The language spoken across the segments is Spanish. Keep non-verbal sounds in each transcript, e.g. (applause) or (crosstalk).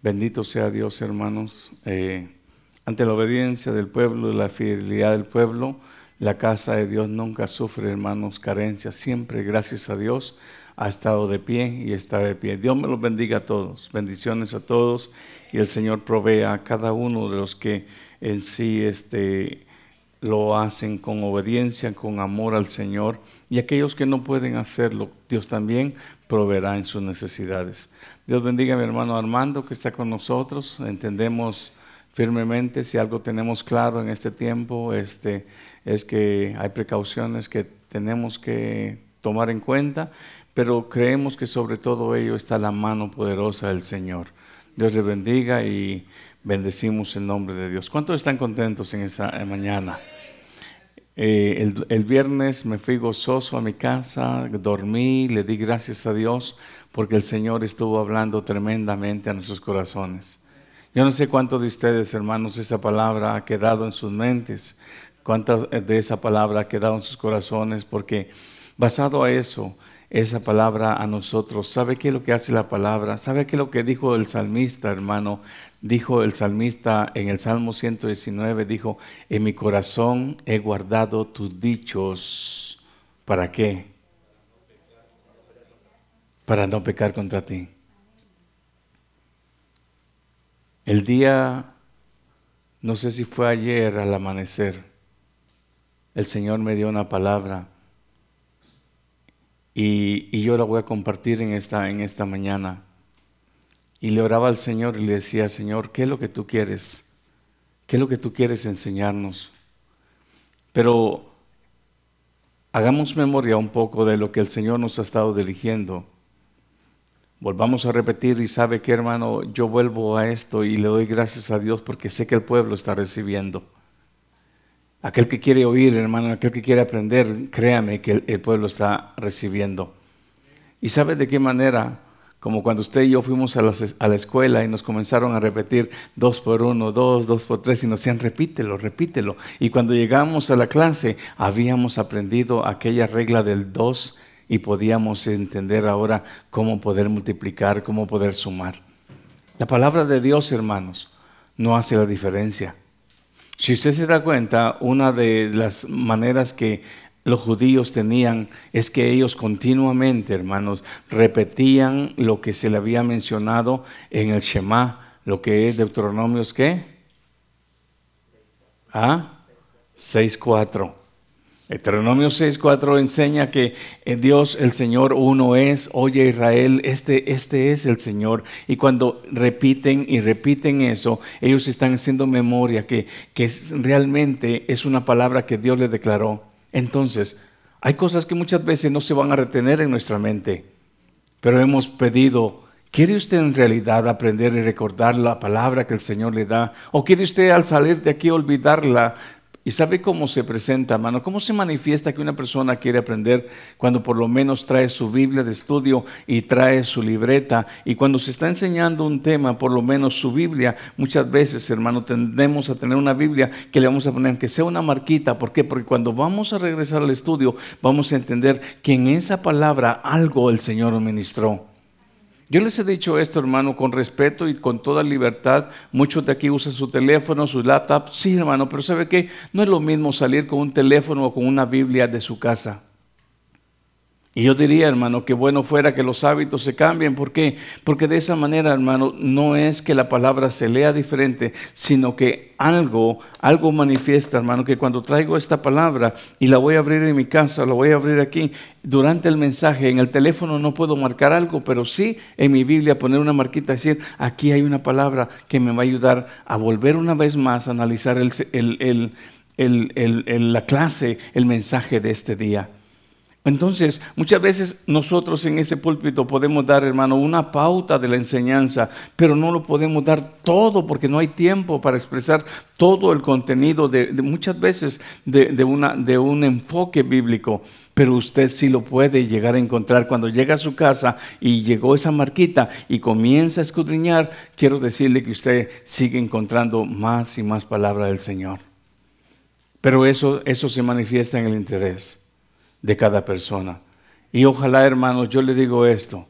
Bendito sea Dios, hermanos. Eh, ante la obediencia del pueblo y la fidelidad del pueblo, la casa de Dios nunca sufre, hermanos, carencias. Siempre, gracias a Dios, ha estado de pie y está de pie. Dios me los bendiga a todos. Bendiciones a todos. Y el Señor provea a cada uno de los que en sí este, lo hacen con obediencia, con amor al Señor. Y aquellos que no pueden hacerlo, Dios también proveerá en sus necesidades. Dios bendiga a mi hermano Armando que está con nosotros. Entendemos firmemente si algo tenemos claro en este tiempo, este, es que hay precauciones que tenemos que tomar en cuenta, pero creemos que sobre todo ello está la mano poderosa del Señor. Dios le bendiga y bendecimos el nombre de Dios. ¿Cuántos están contentos en esta mañana? Eh, el, el, viernes me fui gozoso a mi casa, dormí, le di gracias a Dios porque el Señor estuvo hablando tremendamente a nuestros corazones. Yo no sé cuántos de ustedes, hermanos, esa palabra ha quedado en sus mentes, cuánta de esa palabra ha quedado en sus corazones, porque basado a eso, esa palabra a nosotros, ¿sabe qué es lo que hace la palabra? ¿Sabe qué es lo que dijo el salmista, hermano? Dijo el salmista en el Salmo 119, dijo, en mi corazón he guardado tus dichos. ¿Para qué? Para no pecar contra ti. El día, no sé si fue ayer al amanecer, el Señor me dio una palabra y, y yo la voy a compartir en esta, en esta mañana. Y le oraba al Señor y le decía, Señor, ¿qué es lo que tú quieres? ¿Qué es lo que tú quieres enseñarnos? Pero hagamos memoria un poco de lo que el Señor nos ha estado dirigiendo. Volvamos a repetir y sabe que hermano, yo vuelvo a esto y le doy gracias a Dios porque sé que el pueblo está recibiendo. Aquel que quiere oír, hermano, aquel que quiere aprender, créame que el, pueblo está recibiendo. ¿Y sabe de qué manera? Como cuando usted y yo fuimos a, la escuela y nos comenzaron a repetir dos por uno, dos, dos por tres, y nos decían repítelo, repítelo. Y cuando llegamos a la clase habíamos aprendido aquella regla del dos y podíamos entender ahora cómo poder multiplicar, cómo poder sumar. La palabra de Dios, hermanos, no hace la diferencia. Si usted se da cuenta, una de las maneras que los judíos tenían es que ellos continuamente, hermanos, repetían lo que se le había mencionado en el Shema, lo que es Deuteronomios, ¿qué? ¿Ah? 6.4. Deuteronomio 6.4 enseña que Dios, el Señor, uno es, oye Israel, este, este es el Señor. Y cuando repiten y repiten eso, ellos están haciendo memoria que, que realmente es una palabra que Dios les declaró. Entonces, hay cosas que muchas veces no se van a retener en nuestra mente, pero hemos pedido, ¿quiere usted en realidad aprender y recordar la palabra que el Señor le da? ¿O quiere usted al salir de aquí olvidarla? ¿Y sabe cómo se presenta, hermano? ¿Cómo se manifiesta que una persona quiere aprender cuando por lo menos trae su Biblia de estudio y trae su libreta? Y cuando se está enseñando un tema, por lo menos su Biblia, muchas veces, hermano, tendemos a tener una Biblia que le vamos a poner, aunque sea una marquita. ¿Por qué? Porque cuando vamos a regresar al estudio, vamos a entender que en esa palabra algo el Señor ministró. Yo les he dicho esto, hermano, con respeto y con toda libertad. Muchos de aquí usan su teléfono, su laptop. Sí, hermano, pero ¿sabe qué? No es lo mismo salir con un teléfono o con una Biblia de su casa. Y yo diría, hermano, que bueno fuera que los hábitos se cambien. ¿Por qué? Porque de esa manera, hermano, no es que la palabra se lea diferente, sino que algo, algo manifiesta, hermano, que cuando traigo esta palabra y la voy a abrir en mi casa, la voy a abrir aquí, durante el mensaje, en el teléfono no puedo marcar algo, pero sí en mi Biblia poner una marquita, decir, aquí hay una palabra que me va a ayudar a volver una vez más a analizar la clase, el mensaje de este día. Entonces, muchas veces nosotros en este púlpito podemos dar, hermano, una pauta de la enseñanza, pero no lo podemos dar todo porque no hay tiempo para expresar todo el contenido de, muchas veces de, un enfoque bíblico. Pero usted sí lo puede llegar a encontrar cuando llega a su casa y llegó esa marquita y comienza a escudriñar. Quiero decirle que usted sigue encontrando más y más palabra del Señor. Pero eso, eso se manifiesta en el interés de cada persona. Y ojalá, hermanos, yo le digo esto,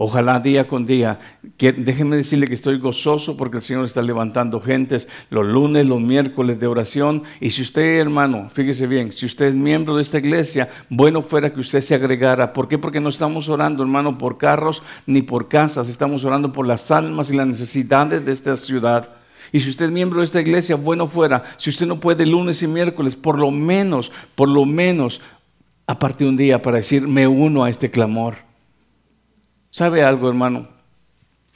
Ojalá día con día. Que, déjenme decirle que estoy gozoso porque el Señor está levantando gentes los lunes, los miércoles de oración. Y si usted, hermano, fíjese bien, si usted es miembro de esta iglesia, bueno fuera que usted se agregara. ¿Por qué? Porque no estamos orando, hermano, por carros ni por casas. Estamos orando por las almas y las necesidades de esta ciudad. Y si usted es miembro de esta iglesia, bueno fuera. Si usted no puede lunes y miércoles, por lo menos, por lo menos, aparte un día para decir, me uno a este clamor. ¿Sabe algo, hermano?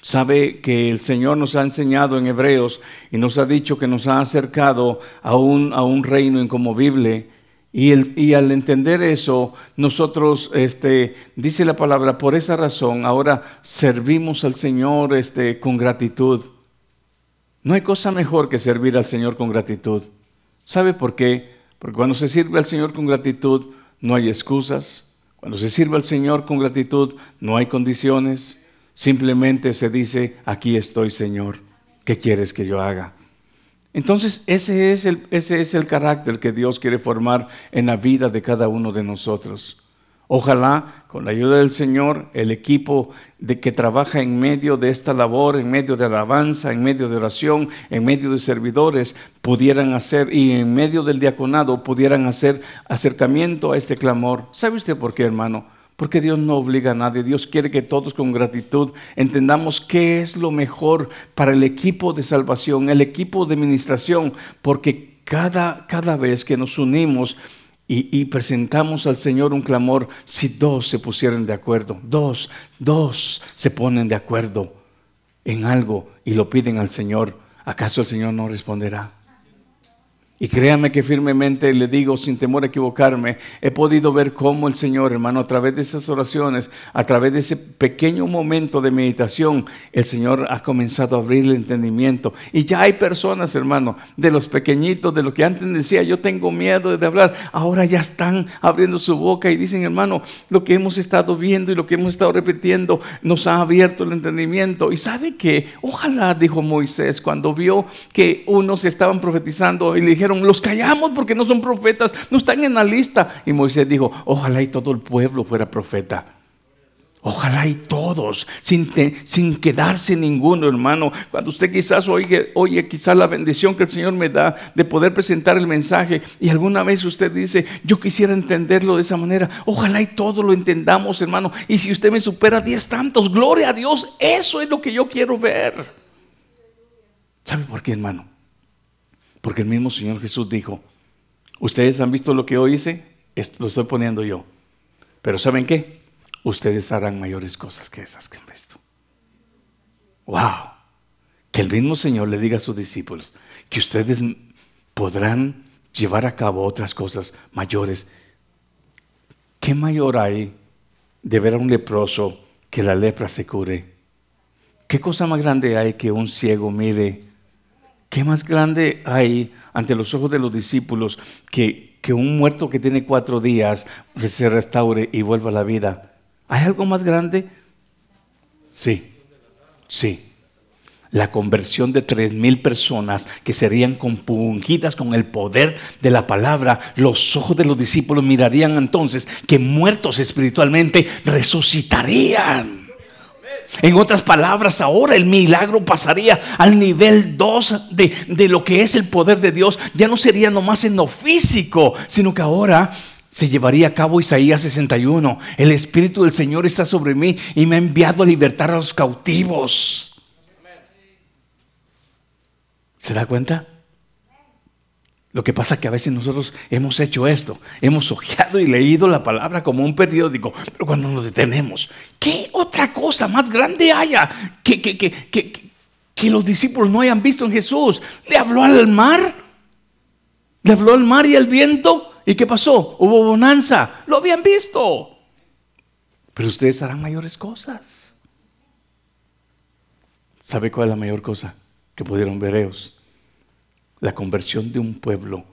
Sabe que el Señor nos ha enseñado en Hebreos y nos ha dicho que nos ha acercado a un, a un reino incomovible. Y, el, y, al entender eso, nosotros, este, dice la palabra, por esa razón, ahora servimos al Señor este, con gratitud. No hay cosa mejor que servir al Señor con gratitud. ¿Sabe por qué? Porque cuando se sirve al Señor con gratitud, no hay excusas, cuando se sirve al Señor con gratitud, no hay condiciones, simplemente se dice, aquí estoy Señor, ¿qué quieres que yo haga? Entonces ese es, el, ese es el carácter que Dios quiere formar en la vida de cada uno de nosotros. Ojalá, con la ayuda del Señor, el equipo de que trabaja en medio de esta labor, en medio de alabanza, en medio de oración, en medio de servidores, pudieran hacer, y en medio del diaconado, pudieran hacer acercamiento a este clamor. ¿Sabe usted por qué, hermano? Porque Dios no obliga a nadie. Dios quiere que todos con gratitud entendamos qué es lo mejor para el equipo de salvación, el equipo de administración, porque cada, cada vez que nos unimos, y, presentamos al Señor un clamor si dos se pusieran de acuerdo, dos, dos se ponen de acuerdo en algo y lo piden al Señor, ¿acaso el Señor no responderá? Y créame que firmemente le digo, sin temor a equivocarme, he podido ver cómo el Señor, hermano, a través de esas oraciones, a través de ese pequeño momento de meditación, el Señor ha comenzado a abrir el entendimiento. Y ya hay personas, hermano, de los pequeñitos, de lo que antes decía, yo tengo miedo de hablar, ahora ya están abriendo su boca y dicen, hermano, lo que hemos estado viendo y lo que hemos estado repitiendo nos ha abierto el entendimiento. Y sabe que, ojalá, dijo Moisés, cuando vio que unos estaban profetizando y le dijeron, los callamos porque no son profetas, no están en la lista. Y Moisés dijo, ojalá y todo el pueblo fuera profeta. Ojalá y todos, sin, sin quedarse ninguno, hermano. Cuando usted quizás oye, oye quizás la bendición que el Señor me da de poder presentar el mensaje y alguna vez usted dice, yo quisiera entenderlo de esa manera. Ojalá y todo lo entendamos, hermano. Y si usted me supera diez tantos, gloria a Dios, eso es lo que yo quiero ver. ¿Sabe por qué, hermano? Porque el mismo Señor Jesús dijo, ustedes han visto lo que hoy hice, lo estoy poniendo yo. Pero ¿saben qué? Ustedes harán mayores cosas que esas que han visto. ¡Wow! Que el mismo Señor le diga a sus discípulos que ustedes podrán llevar a cabo otras cosas mayores. ¿Qué mayor hay de ver a un leproso que la lepra se cure? ¿Qué cosa más grande hay que un ciego mire ¿Qué más grande hay ante los ojos de los discípulos que, que un muerto que tiene cuatro días se restaure y vuelva a la vida? ¿Hay algo más grande? Sí, sí. La conversión de tres mil personas que serían compungidas con el poder de la palabra, los ojos de los discípulos mirarían entonces que muertos espiritualmente resucitarían. En otras palabras, ahora el milagro pasaría al nivel 2 de, de, lo que es el poder de Dios. Ya no sería nomás en lo físico, sino que ahora se llevaría a cabo Isaías 61. El Espíritu del Señor está sobre mí y me ha enviado a libertar a los cautivos. ¿Se da cuenta? Lo que pasa es que a veces nosotros hemos hecho esto, hemos ojeado y leído la palabra como un periódico, pero cuando nos detenemos, ¿qué otra cosa más grande haya que, que, que, que los discípulos no hayan visto en Jesús? ¿Le habló al mar? ¿Le habló al mar y al viento? ¿Y qué pasó? Hubo bonanza, lo habían visto. Pero ustedes harán mayores cosas. ¿Sabe cuál es la mayor cosa que pudieron ver ellos? La conversión de un pueblo,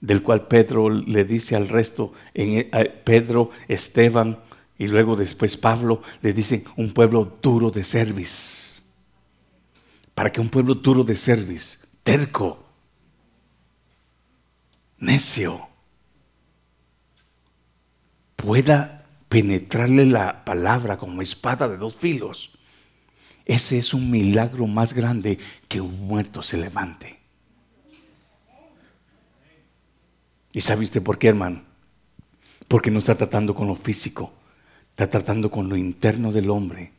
del cual Pedro le dice al resto, en, e, Pedro, Esteban y luego después Pablo, le dicen un pueblo duro de cerviz. Para que un pueblo duro de cerviz, terco, necio, pueda penetrarle la palabra como espada de dos filos. Ese es un milagro más grande que un muerto se levante. ¿Y sabiste por qué, hermano? Porque no está tratando con lo físico, está tratando con lo interno del hombre.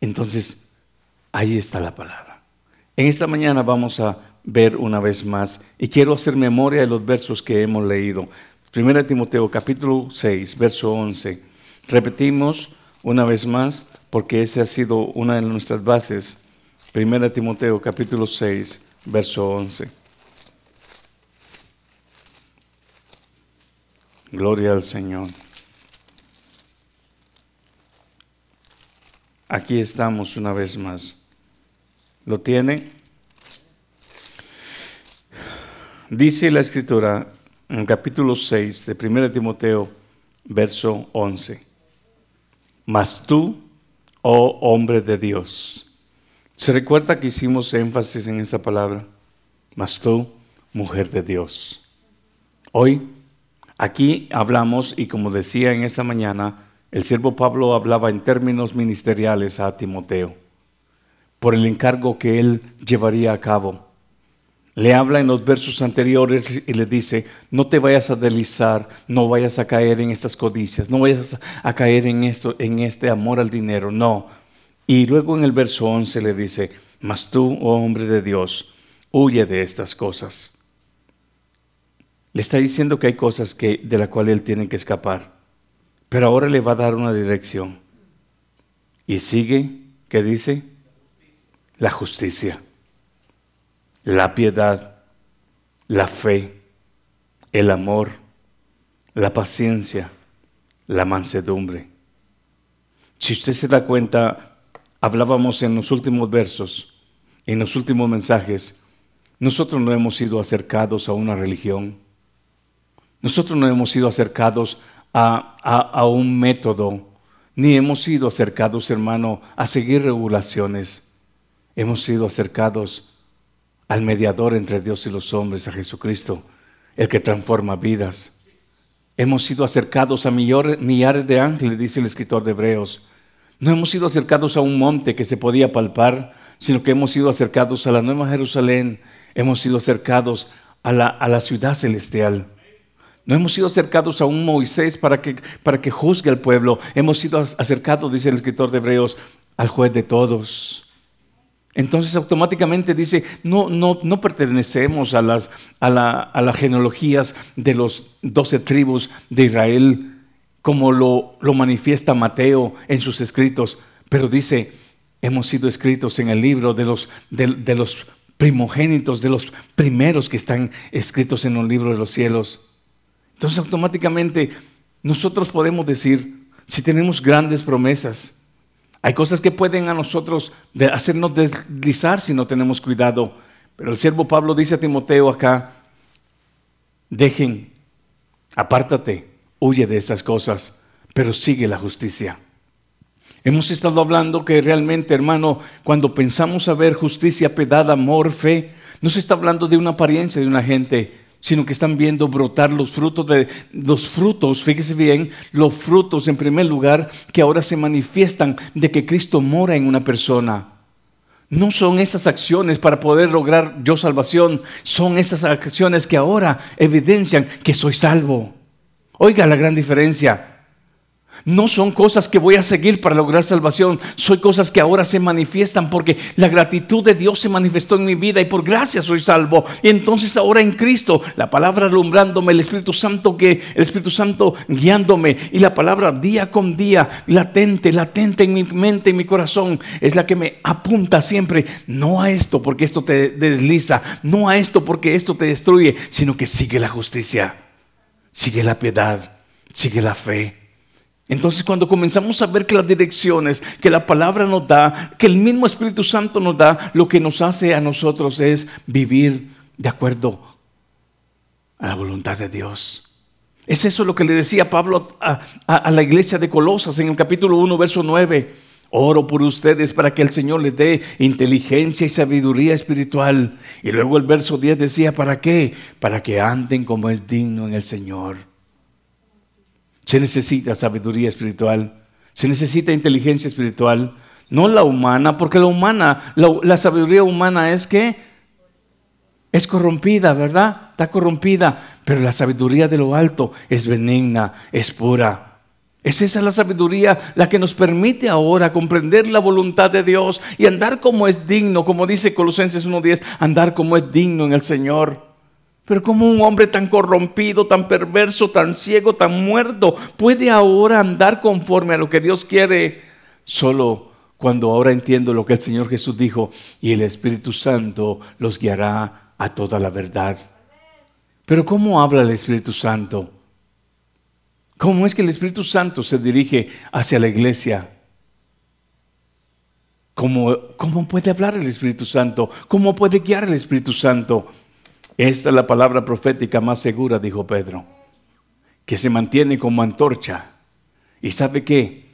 Entonces, ahí está la palabra. En esta mañana vamos a ver una vez más y quiero hacer memoria de los versos que hemos leído. Primera Timoteo capítulo 6, verso 11. Repetimos una vez más porque esa ha sido una de nuestras bases. Primera Timoteo capítulo 6, verso 11. Gloria al Señor. Aquí estamos una vez más. ¿Lo tiene? Dice la escritura en capítulo 6 de 1 Timoteo, verso 11. Mas tú, oh hombre de Dios. ¿Se recuerda que hicimos énfasis en esta palabra? Mas tú, mujer de Dios. Hoy, aquí hablamos, y como decía en esta mañana, el siervo Pablo hablaba en términos ministeriales a Timoteo por el encargo que él llevaría a cabo. Le habla en los versos anteriores y le dice, no te vayas a deslizar, no vayas a caer en estas codicias, no vayas a caer en esto, en este amor al dinero, no. Y luego en el verso 11 le dice, mas tú, oh hombre de Dios, huye de estas cosas. Le está diciendo que hay cosas que, de las cuales él tiene que escapar. Pero ahora le va a dar una dirección. Y sigue, ¿qué dice? La justicia, la piedad, la fe, el amor, la paciencia, la mansedumbre. Si usted se da cuenta, hablábamos en los últimos versos, en los últimos mensajes, nosotros no hemos sido acercados a una religión. Nosotros no hemos sido acercados a, un método, ni hemos sido acercados, hermano, a seguir regulaciones. Hemos sido acercados al mediador entre Dios y los hombres, a Jesucristo, el que transforma vidas. Hemos sido acercados a millares de ángeles, dice el escritor de Hebreos. No hemos sido acercados a un monte que se podía palpar, sino que hemos sido acercados a la Nueva Jerusalén, hemos sido acercados a la, a la ciudad celestial. No hemos sido acercados a un Moisés para que, para que juzgue al pueblo. Hemos sido acercados, dice el escritor de Hebreos, al juez de todos. Entonces automáticamente dice, no, no, no pertenecemos a las, a, las genealogías de los doce tribus de Israel, como lo, lo manifiesta Mateo en sus escritos, pero dice, hemos sido escritos en el libro de los, de los primogénitos, de los primeros que están escritos en un libro de los cielos. Entonces automáticamente nosotros podemos decir, si tenemos grandes promesas, hay cosas que pueden a nosotros hacernos deslizar si no tenemos cuidado. Pero el siervo Pablo dice a Timoteo acá, dejen, apártate, huye de estas cosas, pero sigue la justicia. Hemos estado hablando que realmente, hermano, cuando pensamos a ver justicia, piedad, amor, fe, no se está hablando de una apariencia de una gente sino que están viendo brotar los frutos de los frutos, fíjese bien, los frutos en primer lugar que ahora se manifiestan de que Cristo mora en una persona. No son estas acciones para poder lograr yo salvación, son estas acciones que ahora evidencian que soy salvo. Oiga la gran diferencia. No son cosas que voy a seguir para lograr salvación, son cosas que ahora se manifiestan porque la gratitud de Dios se manifestó en mi vida y por gracia soy salvo. Y entonces ahora en Cristo, la palabra alumbrándome, el Espíritu Santo que el Espíritu Santo guiándome y la palabra día con día latente, latente en mi mente, en mi corazón, es la que me apunta siempre no a esto porque esto te desliza, no a esto porque esto te destruye, sino que sigue la justicia, sigue la piedad, sigue la fe entonces cuando comenzamos a ver que las direcciones que la palabra nos da, que el mismo Espíritu Santo nos da, lo que nos hace a nosotros es vivir de acuerdo a la voluntad de Dios. Es eso lo que le decía Pablo a, la iglesia de Colosas en el capítulo 1, verso 9. Oro por ustedes para que el Señor les dé inteligencia y sabiduría espiritual. Y luego el verso 10 decía, ¿para qué? Para que anden como es digno en el Señor. Se necesita sabiduría espiritual, se necesita inteligencia espiritual, no la humana, porque la humana, la, sabiduría humana es que es corrompida, ¿verdad? Está corrompida, pero la sabiduría de lo alto es benigna, es pura. Es esa la sabiduría la que nos permite ahora comprender la voluntad de Dios y andar como es digno, como dice Colosenses 1.10, andar como es digno en el Señor. Pero como un hombre tan corrompido, tan perverso, tan ciego, tan muerto, puede ahora andar conforme a lo que Dios quiere? Solo cuando ahora entiendo lo que el Señor Jesús dijo y el Espíritu Santo los guiará a toda la verdad. Pero ¿cómo habla el Espíritu Santo? ¿Cómo es que el Espíritu Santo se dirige hacia la iglesia? ¿Cómo, ¿Cómo, puede hablar el Espíritu Santo? ¿Cómo puede guiar el Espíritu Santo? Esta es la palabra profética más segura, dijo Pedro, que se mantiene como antorcha. ¿Y sabe qué?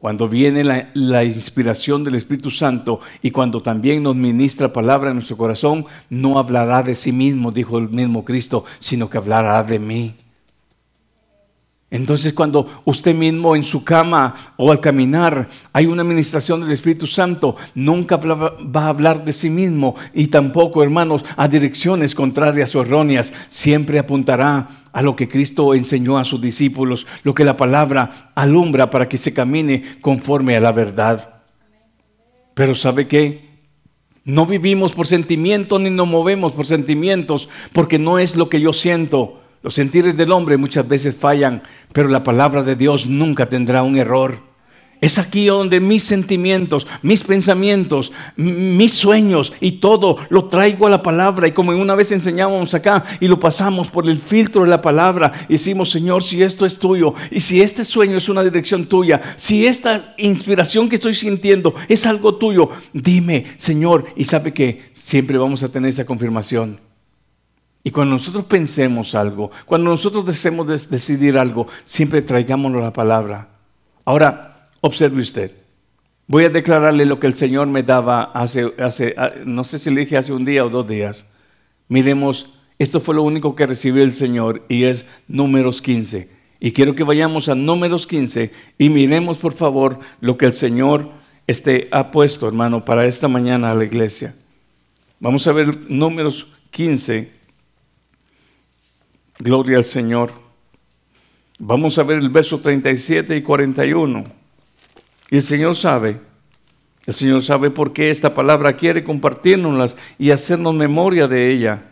Cuando viene la, la, inspiración del Espíritu Santo y cuando también nos ministra palabra en nuestro corazón, no hablará de sí mismo, dijo el mismo Cristo, sino que hablará de mí. Entonces cuando usted mismo en su cama o al caminar hay una administración del Espíritu Santo, nunca va a hablar de sí mismo y tampoco, hermanos, a direcciones contrarias o erróneas. Siempre apuntará a lo que Cristo enseñó a sus discípulos, lo que la palabra alumbra para que se camine conforme a la verdad. Pero ¿sabe qué? No vivimos por sentimientos ni nos movemos por sentimientos porque no es lo que yo siento los sentires del hombre muchas veces fallan, pero la palabra de Dios nunca tendrá un error. Es aquí donde mis sentimientos, mis pensamientos, mis sueños y todo lo traigo a la palabra. Y como una vez enseñábamos acá y lo pasamos por el filtro de la palabra, decimos, Señor, si esto es tuyo, y si este sueño es una dirección tuya, si esta inspiración que estoy sintiendo es algo tuyo, dime, Señor. Y sabe que siempre vamos a tener esa confirmación. Y cuando nosotros pensemos algo, cuando nosotros deseemos decidir algo, siempre traigámonos la palabra. Ahora, observe usted. Voy a declararle lo que el Señor me daba hace, hace, ah, no sé si le dije hace un día o dos días. Miremos, esto fue lo único que recibió el Señor y es números 15. Y quiero que vayamos a números 15 y miremos por favor lo que el Señor este, ha puesto, hermano, para esta mañana a la iglesia. Vamos a ver números 15 Gloria al Señor. Vamos a ver el verso 37 y 41. Y el Señor sabe, el Señor sabe por qué esta palabra quiere compartirnoslas y hacernos memoria de ella.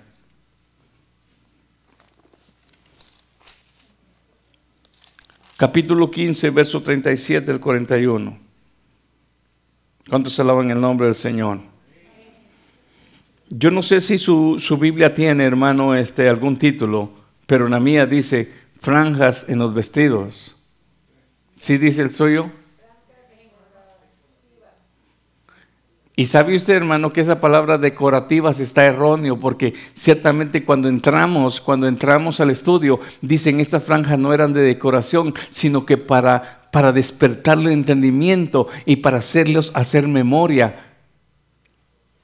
Capítulo 15, verso 37 al 41. ¿Cuántos alaban el nombre del Señor? Yo no sé si su, su Biblia tiene, hermano, este, algún título pero la mía dice franjas en los vestidos. ¿Sí dice el suyo? Y sabe usted, hermano, que esa palabra decorativas está erróneo, porque ciertamente cuando entramos, cuando entramos al estudio, dicen estas franjas no eran de decoración, sino que para, para despertarle entendimiento y para hacerlos hacer memoria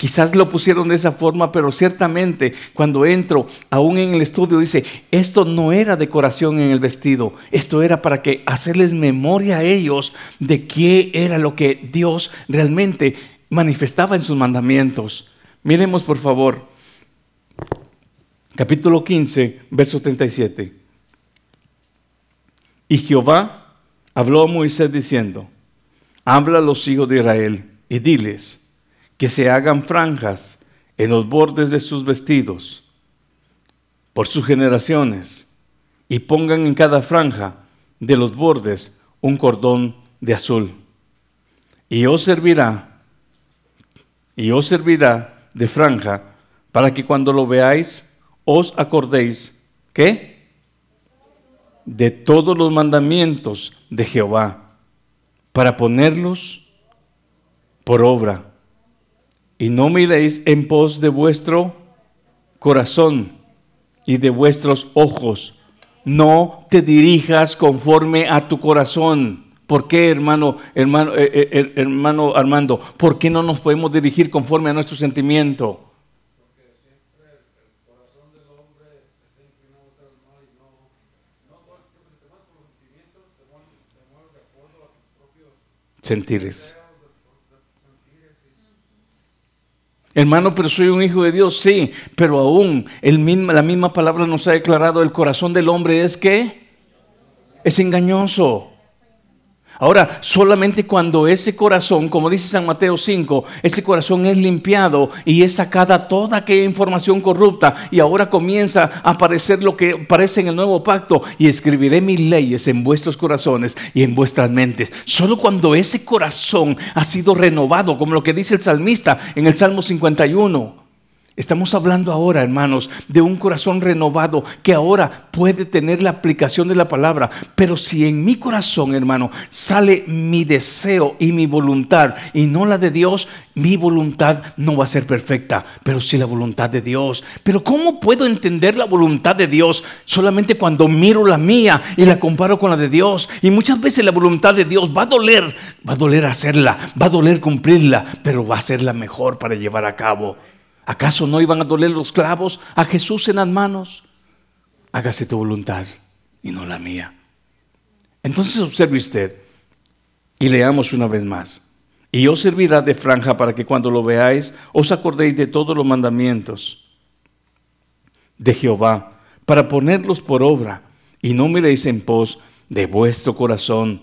Quizás lo pusieron de esa forma, pero ciertamente cuando entro, aún en el estudio, dice, esto no era decoración en el vestido, esto era para que hacerles memoria a ellos de qué era lo que Dios realmente manifestaba en sus mandamientos. Miremos por favor, capítulo 15, verso 37. Y Jehová habló a Moisés diciendo, habla a los hijos de Israel y diles, que se hagan franjas en los bordes de sus vestidos por sus generaciones y pongan en cada franja de los bordes un cordón de azul. Y os servirá, y os servirá de franja para que cuando lo veáis os acordéis, ¿qué? De todos los mandamientos de Jehová, para ponerlos por obra y no miréis en pos de vuestro corazón y de vuestros ojos. No te dirijas conforme a tu corazón. ¿Por qué, hermano, hermano, eh, eh, hermano Armando? ¿Por qué no nos podemos dirigir conforme a nuestro sentimiento? Sentires. Hermano, pero soy un hijo de Dios, sí, pero aún la misma palabra nos ha declarado, el corazón del hombre es que es engañoso. Ahora, solamente cuando ese corazón, como dice San Mateo 5, ese corazón es limpiado y es sacada toda aquella información corrupta y ahora comienza a aparecer lo que aparece en el nuevo pacto y escribiré mis leyes en vuestros corazones y en vuestras mentes. Solo cuando ese corazón ha sido renovado, como lo que dice el salmista en el Salmo 51. Estamos hablando ahora, hermanos, de un corazón renovado que ahora puede tener la aplicación de la palabra. Pero si en mi corazón, hermano, sale mi deseo y mi voluntad y no la de Dios, mi voluntad no va a ser perfecta, pero sí la voluntad de Dios. Pero ¿cómo puedo entender la voluntad de Dios solamente cuando miro la mía y la comparo con la de Dios? Y muchas veces la voluntad de Dios va a doler, va a doler hacerla, va a doler cumplirla, pero va a ser la mejor para llevar a cabo. ¿Acaso no iban a doler los clavos a Jesús en las manos? Hágase tu voluntad y no la mía. Entonces observe usted y leamos una vez más. Y os servirá de franja para que cuando lo veáis os acordéis de todos los mandamientos de Jehová, para ponerlos por obra, y no miréis en pos de vuestro corazón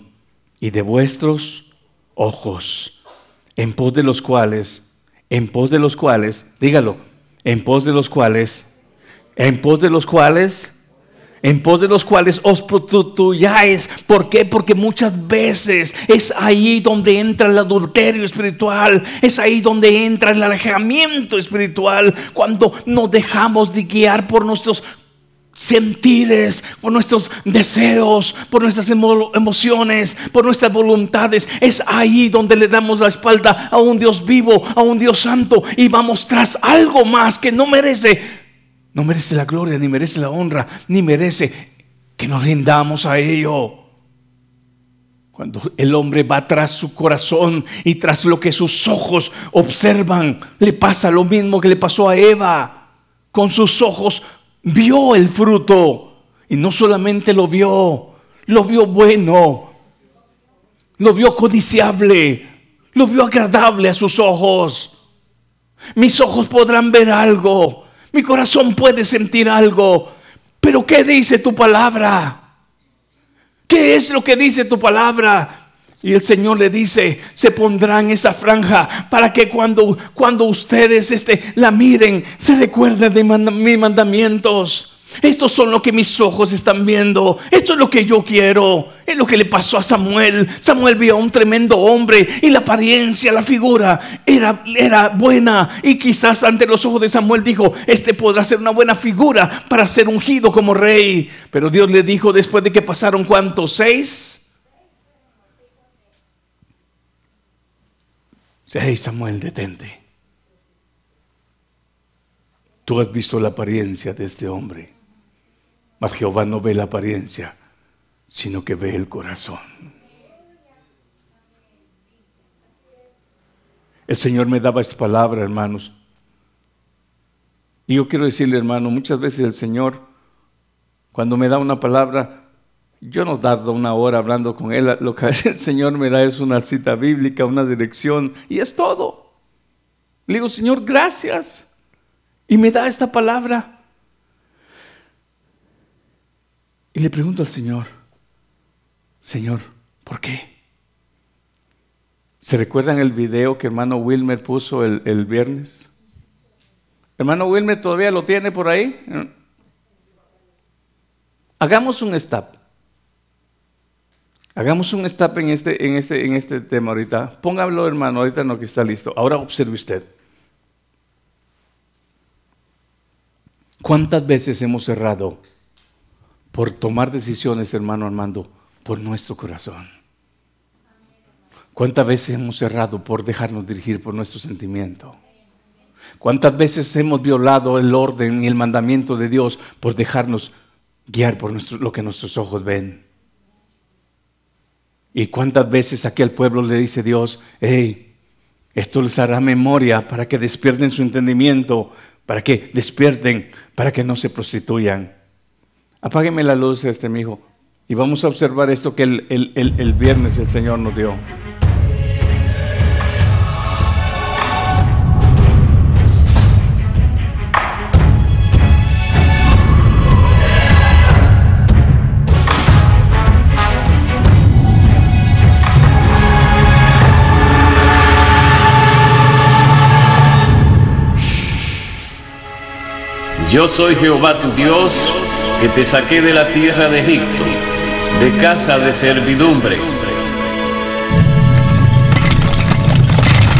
y de vuestros ojos, en pos de los cuales en pos de los cuales, dígalo, en pos de los cuales, en pos de los cuales, en pos de los cuales os prostituyáis. ¿Por qué? Porque muchas veces es ahí donde entra el adulterio espiritual, es ahí donde entra el alejamiento espiritual, cuando nos dejamos de guiar por nuestros sentires, por nuestros deseos, por nuestras emociones, por nuestras voluntades. Es ahí donde le damos la espalda a un Dios vivo, a un Dios santo y vamos tras algo más que no merece, no merece la gloria, ni merece la honra, ni merece que nos rindamos a ello. Cuando el hombre va tras su corazón y tras lo que sus ojos observan, le pasa lo mismo que le pasó a Eva. Con sus ojos vio el fruto y no solamente lo vio, lo vio bueno, lo vio codiciable, lo vio agradable a sus ojos. Mis ojos podrán ver algo, mi corazón puede sentir algo, pero ¿qué dice tu palabra? ¿Qué es lo que dice tu palabra? Y el Señor le dice, se pondrán esa franja para que cuando, cuando ustedes este, la miren, se recuerden de mis mandamientos. Estos son lo que mis ojos están viendo. Esto es lo que yo quiero. Es lo que le pasó a Samuel. Samuel vio a un tremendo hombre y la apariencia, la figura era, era buena. Y quizás ante los ojos de Samuel dijo, este podrá ser una buena figura para ser ungido como rey. Pero Dios le dijo después de que pasaron cuántos, seis Hey Samuel, detente. Tú has visto la apariencia de este hombre, mas Jehová no ve la apariencia, sino que ve el corazón. El Señor me daba esta palabra, hermanos. Y yo quiero decirle, hermano, muchas veces el Señor, cuando me da una palabra, yo no tardo una hora hablando con él, lo que (laughs) el Señor me da es una cita bíblica, una dirección, y es todo. Le digo, Señor, gracias. Y me da esta palabra. Y le pregunto al Señor, Señor, ¿por qué? ¿Se recuerdan el video que hermano Wilmer puso el, el viernes? Hermano Wilmer todavía lo tiene por ahí. Hagamos un stop. Hagamos un stop en este, en este, en este tema ahorita. Póngalo, hermano, ahorita no que está listo. Ahora observe usted. ¿Cuántas veces hemos cerrado por tomar decisiones, hermano Armando, por nuestro corazón? ¿Cuántas veces hemos cerrado por dejarnos dirigir por nuestro sentimiento? ¿Cuántas veces hemos violado el orden y el mandamiento de Dios por dejarnos guiar por lo que nuestros ojos ven? ¿Y cuántas veces aquí al pueblo le dice Dios, hey, esto les hará memoria para que despierten su entendimiento, para que despierten, para que no se prostituyan? Apágueme la luz, este mi hijo, y vamos a observar esto que el, el viernes el Señor nos dio. Yo soy Jehová tu Dios, que te saqué de la tierra de Egipto, de casa de servidumbre.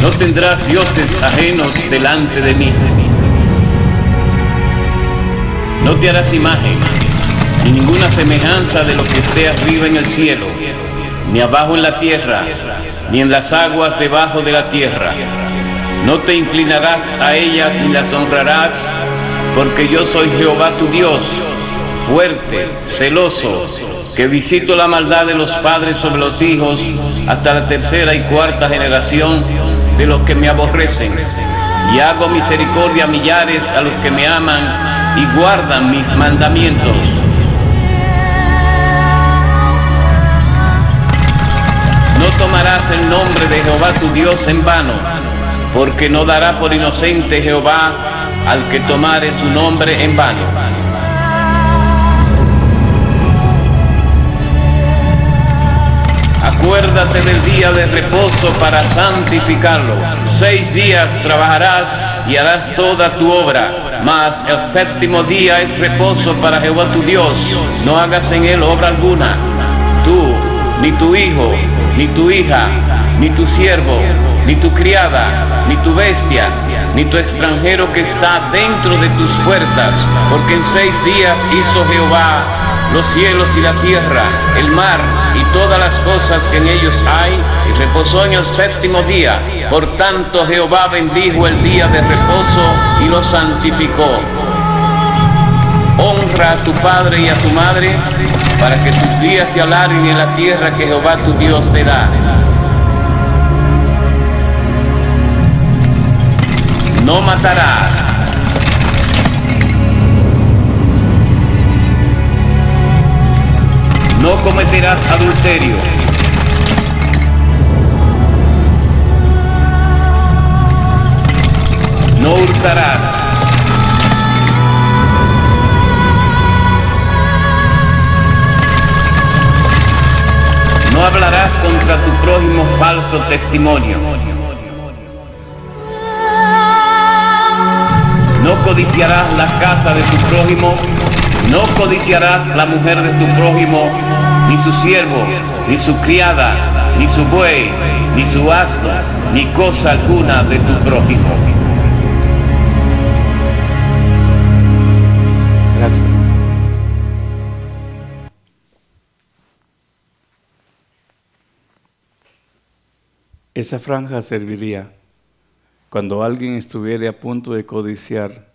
No tendrás dioses ajenos delante de mí. No te harás imagen, ni ninguna semejanza de lo que esté arriba en el cielo, ni abajo en la tierra, ni en las aguas debajo de la tierra. No te inclinarás a ellas ni las honrarás, porque yo soy Jehová tu Dios, fuerte, celoso, que visito la maldad de los padres sobre los hijos hasta la tercera y cuarta generación de los que me aborrecen, y hago misericordia a millares a los que me aman y guardan mis mandamientos. No tomarás el nombre de Jehová tu Dios en vano, porque no dará por inocente Jehová al que tomare su nombre en vano. Acuérdate del día de reposo para santificarlo. Seis días trabajarás y harás toda tu obra, mas el séptimo día es reposo para Jehová tu Dios. No hagas en él obra alguna. Tú, ni tu hijo, ni tu hija, ni tu siervo, ni tu criada, ni tu bestia, ni tu extranjero que está dentro de tus fuerzas, porque en seis días hizo Jehová los cielos y la tierra, el mar y todas las cosas que en ellos hay, y reposó en el séptimo día. Por tanto Jehová bendijo el día de reposo y lo santificó. Honra a tu padre y a tu madre, para que tus días se alarguen en la tierra que Jehová tu Dios te da. No matarás. No cometerás adulterio. No hurtarás. No hablarás contra tu prójimo falso testimonio. No codiciarás la casa de tu prójimo, no codiciarás la mujer de tu prójimo, ni su siervo, ni su criada, ni su buey, ni su asno, ni cosa alguna de tu prójimo. Gracias. Esa franja serviría cuando alguien estuviera a punto de codiciar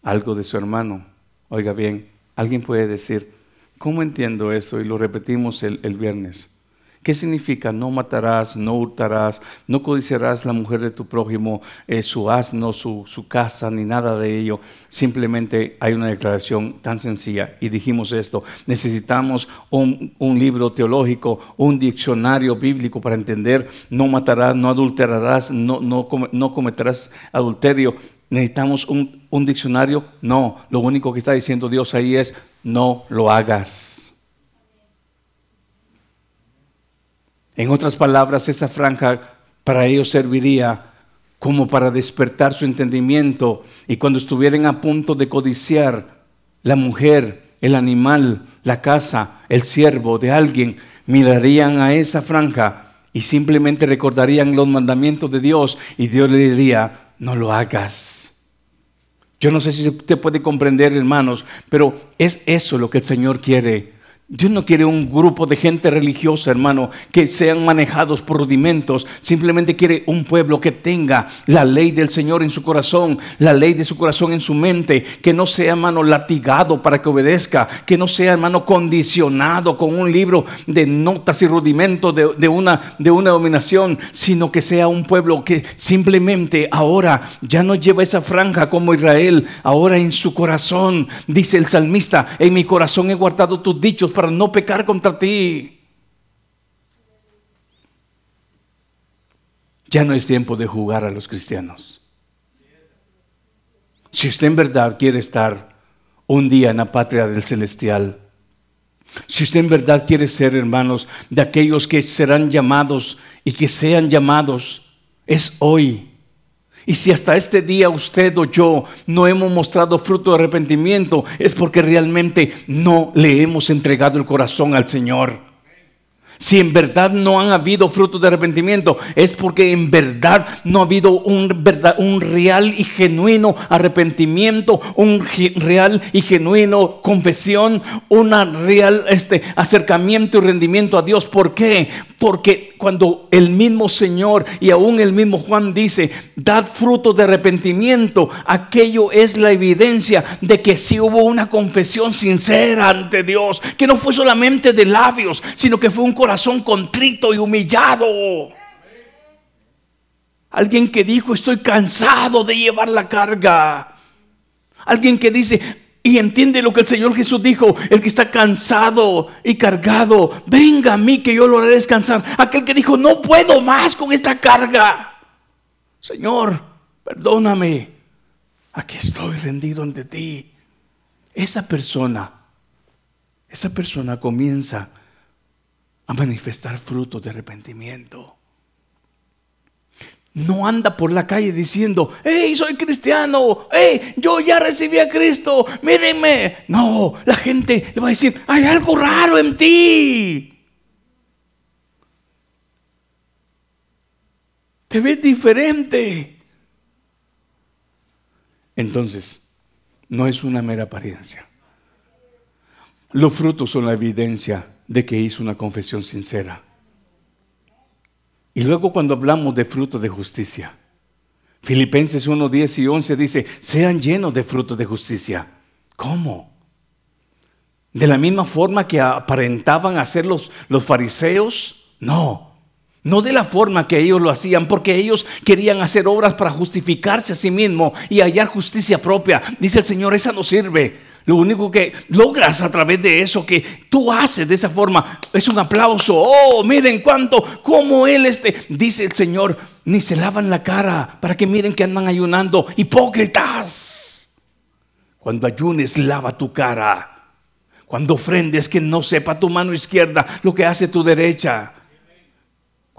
algo de su hermano. Oiga bien, alguien puede decir, ¿cómo entiendo esto? Y lo repetimos el viernes. ¿Qué significa no matarás, no hurtarás, no codiciarás la mujer de tu prójimo, eh, su asno, su, casa, ni nada de ello? Simplemente hay una declaración tan sencilla y dijimos esto. Necesitamos un, un libro teológico, un diccionario bíblico para entender no matarás, no adulterarás, no, no, no cometerás adulterio. Necesitamos un, un diccionario. No, lo único que está diciendo Dios ahí es no lo hagas. En otras palabras, esa franja para ellos serviría como para despertar su entendimiento y cuando estuvieran a punto de codiciar la mujer, el animal, la casa, el siervo de alguien, mirarían a esa franja y simplemente recordarían los mandamientos de Dios y Dios le diría, no lo hagas. Yo no sé si usted puede comprender, hermanos, pero es eso lo que el Señor quiere Dios no quiere un grupo de gente religiosa, hermano, que sean manejados por rudimentos. Simplemente quiere un pueblo que tenga la ley del Señor en su corazón, la ley de su corazón en su mente, que no sea, hermano, latigado para que obedezca, que no sea, hermano, condicionado con un libro de notas y rudimentos de, de una, de una dominación, sino que sea un pueblo que simplemente ahora ya no lleva esa franja como Israel, ahora en su corazón, dice el salmista, en mi corazón he guardado tus dichos para no pecar contra ti. Ya no es tiempo de jugar a los cristianos. Si usted en verdad quiere estar un día en la patria del celestial, si usted en verdad quiere ser, hermanos, de aquellos que serán llamados y que sean llamados, es hoy. Y si hasta este día usted o yo no hemos mostrado fruto de arrepentimiento, es porque realmente no le hemos entregado el corazón al Señor. Si en verdad no han habido frutos de arrepentimiento, es porque en verdad no ha habido un, real y genuino arrepentimiento, un real y genuino confesión, un real este, acercamiento y rendimiento a Dios. ¿Por qué? Porque cuando el mismo Señor y aún el mismo Juan dice, dad fruto de arrepentimiento, aquello es la evidencia de que sí hubo una confesión sincera ante Dios, que no fue solamente de labios, sino que fue un corazón contrito y humillado. Alguien que dijo, estoy cansado de llevar la carga. Alguien que dice, y entiende lo que el Señor Jesús dijo, el que está cansado y cargado, venga a mí que yo lo haré descansar. Aquel que dijo, no puedo más con esta carga. Señor, perdóname. Aquí estoy rendido ante ti. Esa persona, esa persona comienza a manifestar frutos de arrepentimiento. No anda por la calle diciendo, hey, soy cristiano, hey, yo ya recibí a Cristo, mírenme. No, la gente le va a decir, hay algo raro en ti. Te ves diferente. Entonces, no es una mera apariencia. Los frutos son la evidencia de que hizo una confesión sincera. Y luego cuando hablamos de fruto de justicia, Filipenses 1, 10 y 11 dice, sean llenos de frutos de justicia. ¿Cómo? De la misma forma que aparentaban hacer los, los fariseos. No, no de la forma que ellos lo hacían, porque ellos querían hacer obras para justificarse a sí mismos y hallar justicia propia. Dice el Señor, esa no sirve. Lo único que logras a través de eso que tú haces de esa forma es un aplauso. Oh, miren cuánto, como él este, dice el Señor, ni se lavan la cara para que miren que andan ayunando. Hipócritas. Cuando ayunes, lava tu cara. Cuando ofrendes, que no sepa tu mano izquierda lo que hace tu derecha.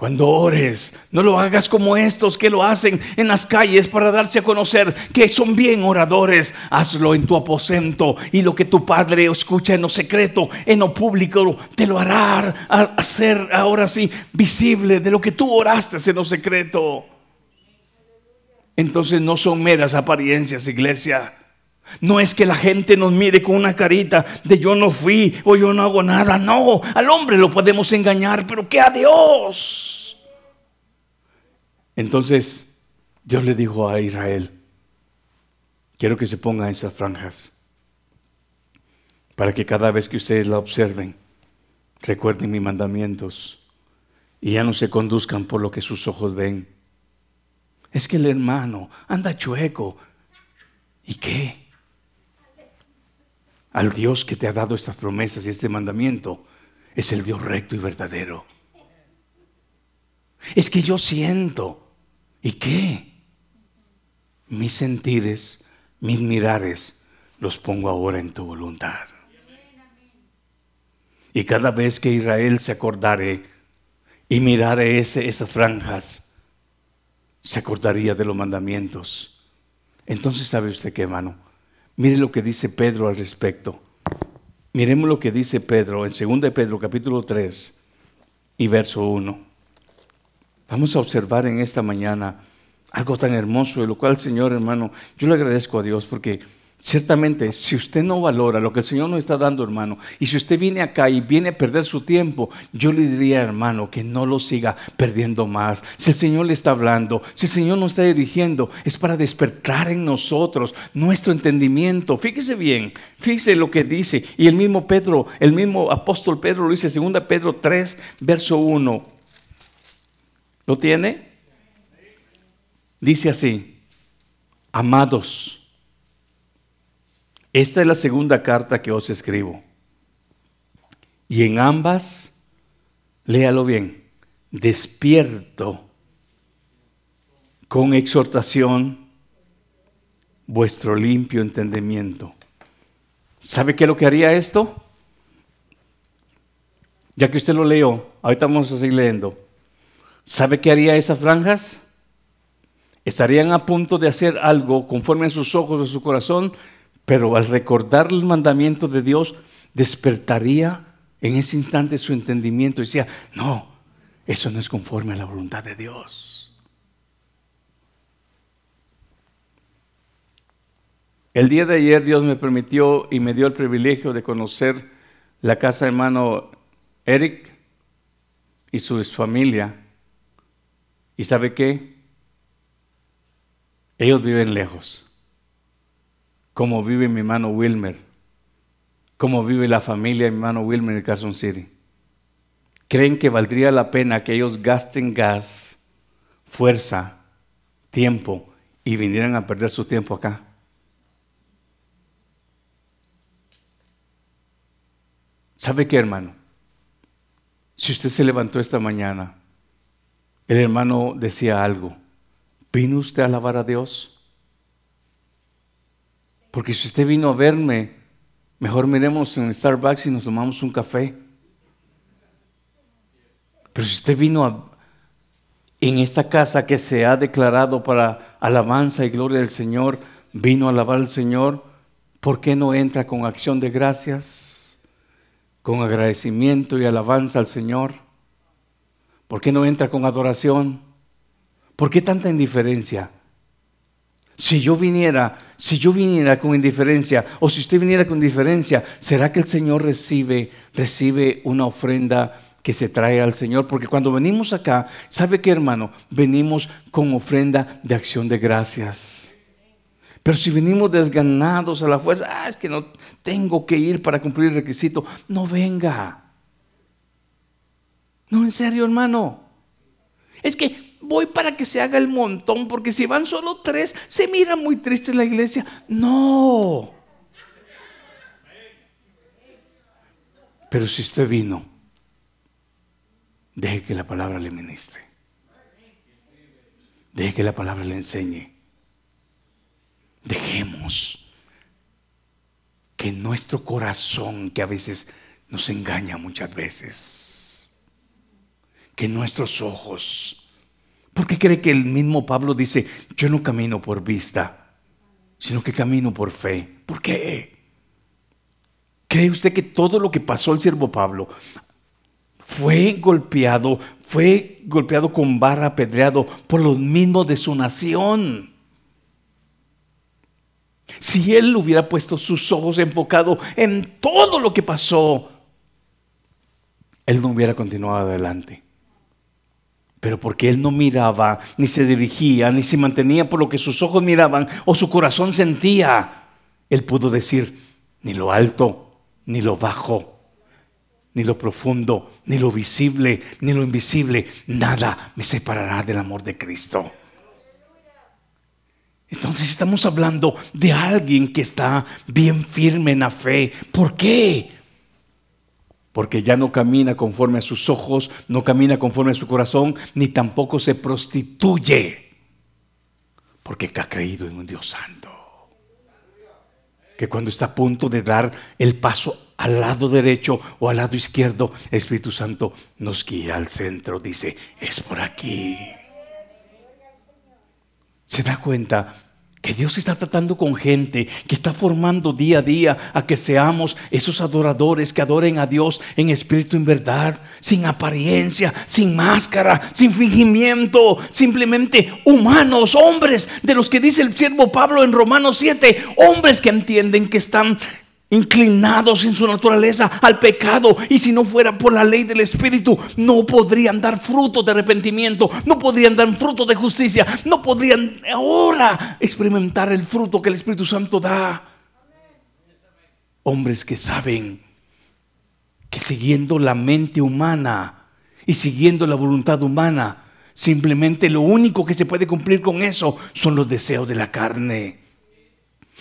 Cuando ores, no lo hagas como estos que lo hacen en las calles para darse a conocer que son bien oradores. Hazlo en tu aposento y lo que tu padre escucha en lo secreto, en lo público, te lo hará hacer ahora sí visible de lo que tú oraste en lo secreto. Entonces no son meras apariencias, iglesia. No es que la gente nos mire con una carita de yo no fui o yo no hago nada. No, al hombre lo podemos engañar, pero que a Dios. Entonces Dios le dijo a Israel, quiero que se pongan esas franjas para que cada vez que ustedes la observen, recuerden mis mandamientos y ya no se conduzcan por lo que sus ojos ven. Es que el hermano anda chueco. ¿Y qué? Al Dios que te ha dado estas promesas y este mandamiento es el Dios recto y verdadero. Es que yo siento. ¿Y qué? Mis sentires, mis mirares, los pongo ahora en tu voluntad. Y cada vez que Israel se acordare y mirare ese, esas franjas, se acordaría de los mandamientos. Entonces, ¿sabe usted qué, hermano? Mire lo que dice Pedro al respecto. Miremos lo que dice Pedro en 2 de Pedro capítulo 3 y verso 1. Vamos a observar en esta mañana algo tan hermoso, de lo cual, Señor hermano, yo le agradezco a Dios porque Ciertamente, si usted no valora lo que el Señor nos está dando, hermano, y si usted viene acá y viene a perder su tiempo, yo le diría, hermano, que no lo siga perdiendo más. Si el Señor le está hablando, si el Señor nos está dirigiendo, es para despertar en nosotros nuestro entendimiento. Fíjese bien, fíjese lo que dice. Y el mismo Pedro, el mismo apóstol Pedro lo dice, 2 Pedro 3, verso 1. ¿Lo tiene? Dice así, amados esta es la segunda carta que os escribo. Y en ambas, léalo bien, despierto con exhortación vuestro limpio entendimiento. ¿Sabe qué es lo que haría esto? Ya que usted lo leyó, ahorita vamos a seguir leyendo. ¿Sabe qué haría esas franjas? estarían a punto de hacer algo conforme a sus ojos o su corazón, pero al recordar el mandamiento de Dios, despertaría en ese instante su entendimiento y decía, no, eso no es conforme a la voluntad de Dios. El día de ayer Dios me permitió y me dio el privilegio de conocer la casa de hermano Eric y su familia. ¿Y sabe qué? Ellos viven lejos, como vive mi hermano Wilmer, como vive la familia de mi hermano Wilmer en Carson City. ¿Creen que valdría la pena que ellos gasten gas, fuerza, tiempo y vinieran a perder su tiempo acá? ¿Sabe qué, hermano? Si usted se levantó esta mañana, el hermano decía algo, ¿vino usted a alabar a Dios? Porque si usted vino a verme, mejor miremos en Starbucks y nos tomamos un café. Pero si usted vino a, en esta casa que se ha declarado para alabanza y gloria del Señor, vino a alabar al Señor, ¿por qué no entra con acción de gracias? Con agradecimiento y alabanza al Señor. ¿Por qué no entra con adoración? ¿Por qué tanta indiferencia? Si yo viniera, si yo viniera con indiferencia, o si usted viniera con indiferencia, ¿será que el Señor recibe, recibe una ofrenda que se trae al Señor, porque cuando venimos acá, ¿sabe qué hermano? Venimos con ofrenda de acción de gracias. Pero si venimos desganados a la fuerza, ah, es que no tengo que ir para cumplir el requisito, no venga. No, en serio, hermano. Es que voy para que se haga el montón, porque si van solo tres, se mira muy triste la iglesia. No. Pero si usted vino Deje que la palabra le ministre. Deje que la palabra le enseñe. Dejemos que nuestro corazón, que a veces nos engaña muchas veces, que nuestros ojos, porque cree que el mismo Pablo dice, yo no camino por vista, sino que camino por fe. ¿Por qué? ¿Cree usted que todo lo que pasó al siervo Pablo fue golpeado, fue golpeado con barra apedreado por los mismos de su nación. Si él hubiera puesto sus ojos enfocados en todo lo que pasó, él no hubiera continuado adelante. Pero porque él no miraba, ni se dirigía, ni se mantenía por lo que sus ojos miraban o su corazón sentía, él pudo decir, ni lo alto, ni lo bajo, ni lo profundo, ni lo visible, ni lo invisible, nada me separará del amor de Cristo. Entonces estamos hablando de alguien que está bien firme en la fe. ¿Por qué? Porque ya no camina conforme a sus ojos, no camina conforme a su corazón, ni tampoco se prostituye. Porque ha creído en un Dios santo. Que cuando está a punto de dar el paso al lado derecho o al lado izquierdo, el Espíritu Santo nos guía al centro, dice, es por aquí. ¿Se da cuenta? Que Dios está tratando con gente, que está formando día a día a que seamos esos adoradores que adoren a Dios en espíritu y en verdad, sin apariencia, sin máscara, sin fingimiento, simplemente humanos, hombres, de los que dice el siervo Pablo en Romanos 7, hombres que entienden que están inclinados en su naturaleza al pecado y si no fuera por la ley del Espíritu no podrían dar fruto de arrepentimiento, no podrían dar fruto de justicia, no podrían ahora experimentar el fruto que el Espíritu Santo da. Hombres que saben que siguiendo la mente humana y siguiendo la voluntad humana, simplemente lo único que se puede cumplir con eso son los deseos de la carne.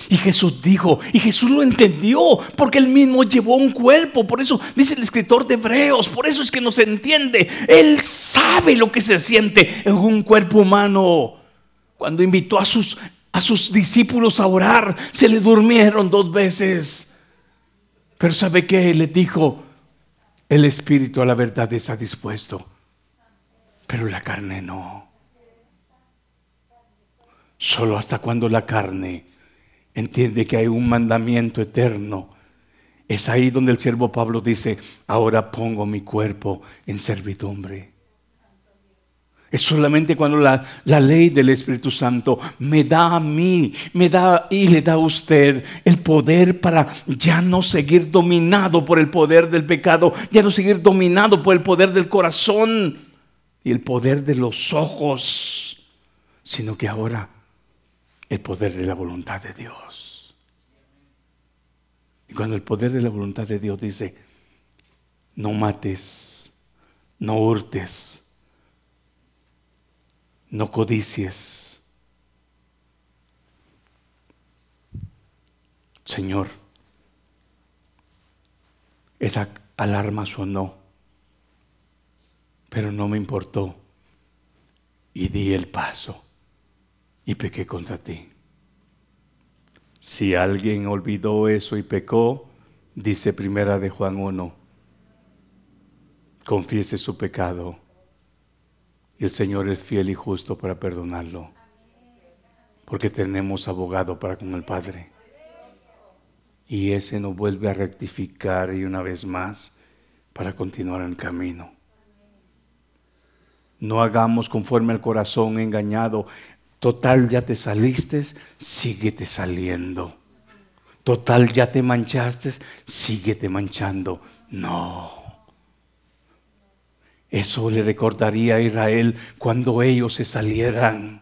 Y Jesús dijo, y Jesús lo entendió, porque él mismo llevó un cuerpo. Por eso dice el escritor de Hebreos, por eso es que no se entiende. Él sabe lo que se siente en un cuerpo humano. Cuando invitó a sus, a sus discípulos a orar, se le durmieron dos veces. Pero ¿sabe qué? Le dijo, el espíritu a la verdad está dispuesto, pero la carne no. Solo hasta cuando la carne entiende que hay un mandamiento eterno. Es ahí donde el siervo Pablo dice, ahora pongo mi cuerpo en servidumbre. Es solamente cuando la, ley del Espíritu Santo me da a mí, me da y le da a usted el poder para ya no seguir dominado por el poder del pecado, ya no seguir dominado por el poder del corazón y el poder de los ojos, sino que ahora el poder de la voluntad de Dios. Y cuando el poder de la voluntad de Dios dice, no mates, no hurtes, no codicies. Señor, esa alarma sonó, pero no me importó y di el paso y pequé contra ti. Si alguien olvidó eso y pecó, dice primera de Juan 1, confiese su pecado y el Señor es fiel y justo para perdonarlo. Porque tenemos abogado para con el Padre. Y ese nos vuelve a rectificar y una vez más para continuar el camino. No hagamos conforme al corazón engañado. Total, ya te saliste, síguete saliendo. Total, ya te manchaste, síguete manchando. No. Eso le recordaría a Israel cuando ellos se salieran.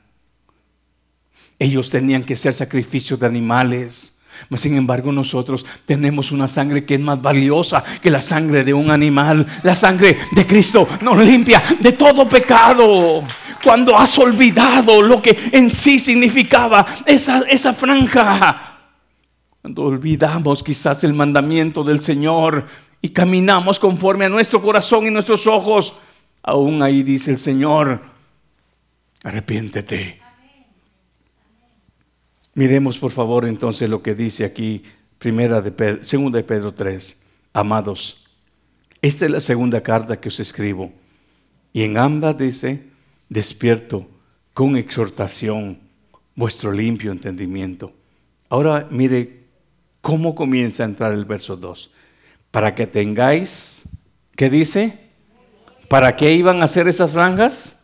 Ellos tenían que ser sacrificios de animales. Sin embargo, nosotros tenemos una sangre que es más valiosa que la sangre de un animal. La sangre de Cristo nos limpia de todo pecado. Cuando has olvidado lo que en sí significaba esa, esa franja. Cuando olvidamos quizás el mandamiento del Señor, y caminamos conforme a nuestro corazón y nuestros ojos, aún ahí dice el Señor, arrepiéntete. Miremos por favor entonces lo que dice aquí, primera de segunda de Pedro 3. Amados, esta es la segunda carta que os escribo. Y en ambas dice, despierto con exhortación vuestro limpio entendimiento. Ahora mire cómo comienza a entrar el verso 2 para que tengáis, ¿qué dice? ¿Para qué iban a hacer esas franjas?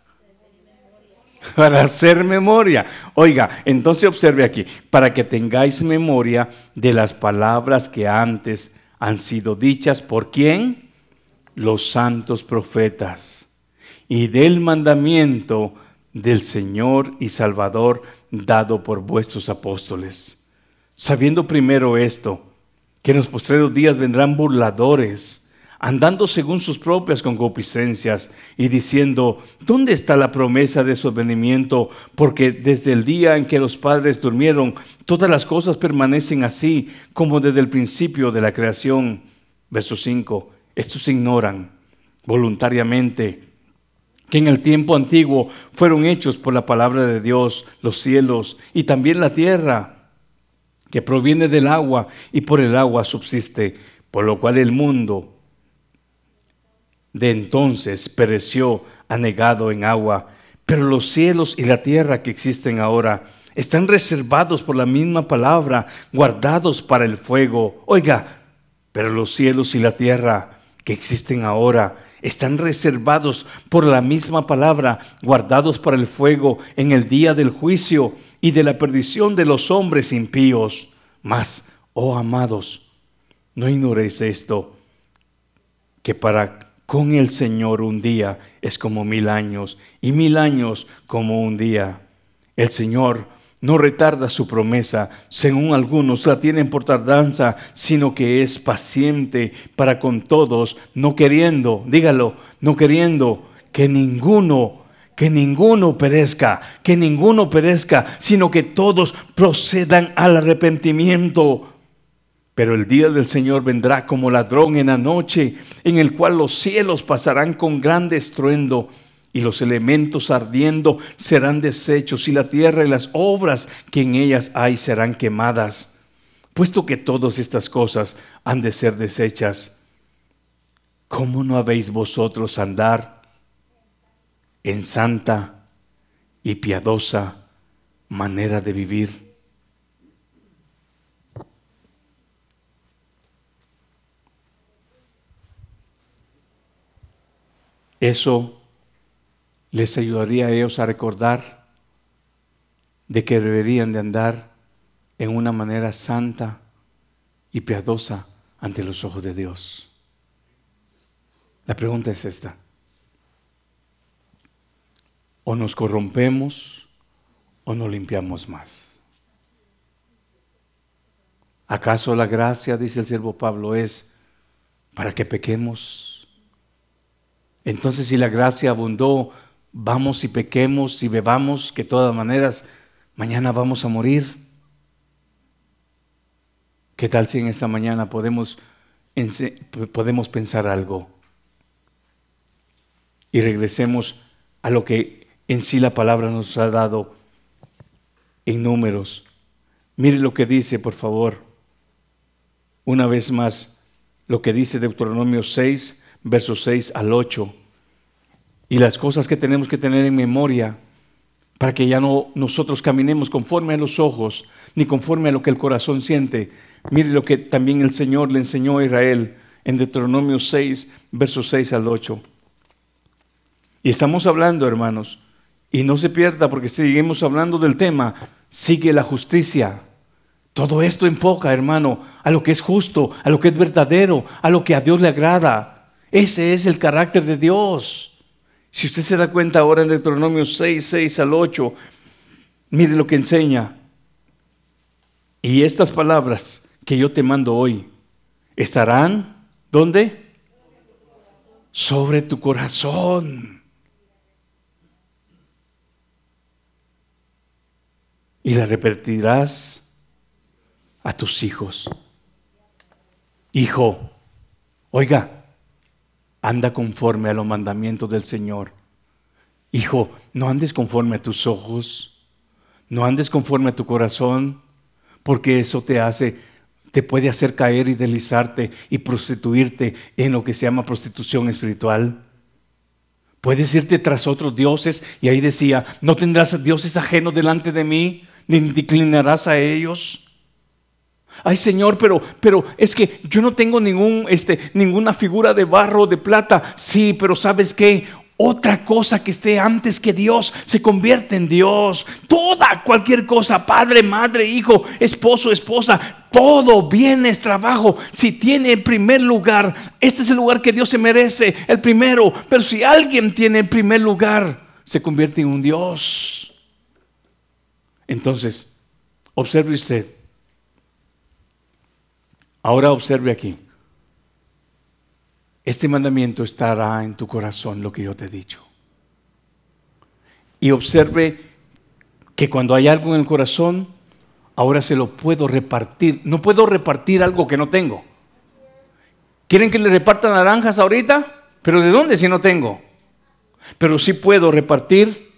(laughs) Para hacer memoria. Oiga, entonces observe aquí, para que tengáis memoria de las palabras que antes han sido dichas por quién? Los santos profetas. Y del mandamiento del Señor y Salvador dado por vuestros apóstoles. Sabiendo primero esto, que en los postreros días vendrán burladores, andando según sus propias concupiscencias y diciendo, ¿dónde está la promesa de su advenimiento? Porque desde el día en que los padres durmieron, todas las cosas permanecen así como desde el principio de la creación. Verso 5, estos ignoran voluntariamente que en el tiempo antiguo fueron hechos por la palabra de Dios los cielos y también la tierra que proviene del agua y por el agua subsiste, por lo cual el mundo de entonces pereció anegado en agua, pero los cielos y la tierra que existen ahora están reservados por la misma palabra, guardados para el fuego. Oiga, pero los cielos y la tierra que existen ahora están reservados por la misma palabra, guardados para el fuego en el día del juicio y de la perdición de los hombres impíos. Mas, oh amados, no ignoréis esto, que para con el Señor un día es como mil años y mil años como un día. El Señor no retarda su promesa, según algunos la tienen por tardanza, sino que es paciente para con todos, no queriendo, dígalo, no queriendo que ninguno que ninguno perezca, que ninguno perezca, sino que todos procedan al arrepentimiento. Pero el día del Señor vendrá como ladrón en la noche, en el cual los cielos pasarán con grande estruendo y los elementos ardiendo serán deshechos y la tierra y las obras que en ellas hay serán quemadas. Puesto que todas estas cosas han de ser deshechas, ¿cómo no habéis vosotros andar en santa y piadosa manera de vivir. Eso les ayudaría a ellos a recordar de que deberían de andar en una manera santa y piadosa ante los ojos de Dios. La pregunta es esta. O nos corrompemos o nos limpiamos más. ¿Acaso la gracia, dice el siervo Pablo, es para que pequemos? Entonces si la gracia abundó, vamos y pequemos y bebamos, que de todas maneras mañana vamos a morir. ¿Qué tal si en esta mañana podemos, podemos pensar algo? Y regresemos a lo que en sí la palabra nos ha dado en números. Mire lo que dice, por favor. Una vez más, lo que dice Deuteronomio 6, versos 6 al 8. Y las cosas que tenemos que tener en memoria para que ya no nosotros caminemos conforme a los ojos, ni conforme a lo que el corazón siente, Mire lo que también el Señor le enseñó a Israel en Deuteronomio 6, versos 6 al 8. Y estamos hablando, hermanos, y no se pierda porque seguimos hablando del tema, sigue la justicia. Todo esto enfoca, hermano, a lo que es justo, a lo que es verdadero, a lo que a Dios le agrada. Ese es el carácter de Dios. Si usted se da cuenta ahora en Deuteronomio 6, 6 al 8, mire lo que enseña. Y estas palabras que yo te mando hoy estarán, ¿dónde? Sobre tu corazón. Y la repetirás a tus hijos. Hijo, oiga, anda conforme a los mandamientos del Señor. Hijo, no andes conforme a tus ojos, no andes conforme a tu corazón, porque eso te hace te puede hacer caer y deslizarte y prostituirte en lo que se llama prostitución espiritual. Puedes irte tras otros dioses y ahí decía, no tendrás dioses ajenos delante de mí, ni declinarás a ellos. Ay Señor, pero, pero es que yo no tengo ningún, este, ninguna figura de barro de plata. Sí, pero ¿sabes qué? otra cosa que esté antes que Dios se convierte en Dios. Toda, cualquier cosa, padre, madre, hijo, esposo, esposa, todo bienes, trabajo, si tiene el primer lugar, este es el lugar que Dios se merece, el primero. Pero si alguien tiene el primer lugar, se convierte en un Dios. Entonces, observe usted. Ahora observe aquí. Este mandamiento estará en tu corazón, lo que yo te he dicho. Y observe que cuando hay algo en el corazón, ahora se lo puedo repartir. No puedo repartir algo que no tengo. ¿Quieren que le reparta naranjas ahorita? Pero ¿de dónde si no tengo? Pero sí puedo repartir